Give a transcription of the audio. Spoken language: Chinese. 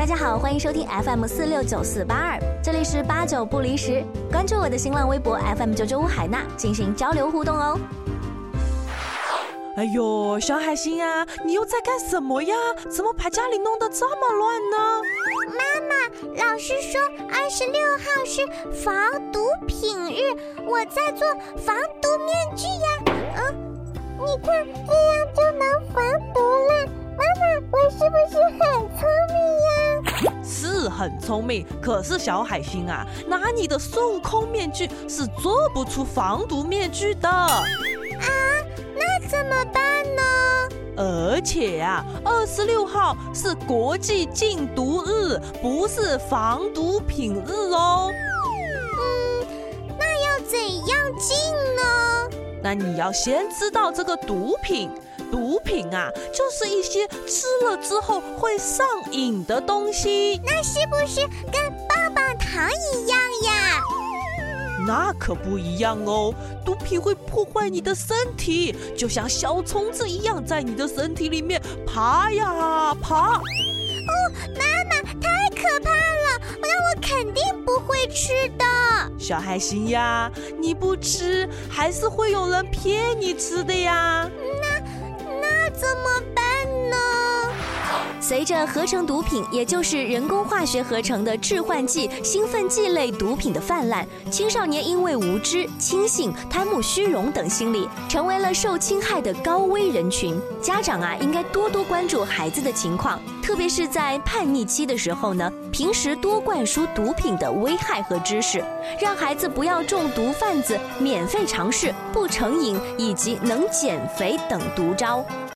大家好，欢迎收听 FM 四六九四八二，这里是八九不离十。关注我的新浪微博 FM 九九五海娜，进行交流互动哦。哎呦，小海星呀，你又在干什么呀？怎么把家里弄得这么乱呢？妈妈，老师说二十六号是防毒品日，我在做防毒面具呀。嗯，你看这样就能防毒很聪明，可是小海星啊，拿你的孙悟空面具是做不出防毒面具的。啊？那怎么办呢？而且呀，二十六号是国际禁毒日，不是防毒品日哦。嗯，那要怎样禁呢？那你要先知道这个毒品。毒品啊，就是一些吃了之后会上瘾的东西。那是不是跟棒棒糖一样呀？那可不一样哦，毒品会破坏你的身体，就像小虫子一样，在你的身体里面爬呀爬。哦，妈妈，太可怕了，那我肯定不会吃的。小海星呀，你不吃，还是会有人骗你吃的呀。那那怎么办呢？随着合成毒品，也就是人工化学合成的致幻剂、兴奋剂类毒品的泛滥，青少年因为无知、轻信、贪慕虚荣等心理，成为了受侵害的高危人群。家长啊，应该多多关注孩子的情况，特别是在叛逆期的时候呢，平时多灌输毒品的危害和知识，让孩子不要中毒贩子免费尝试不成瘾以及能减肥等毒招。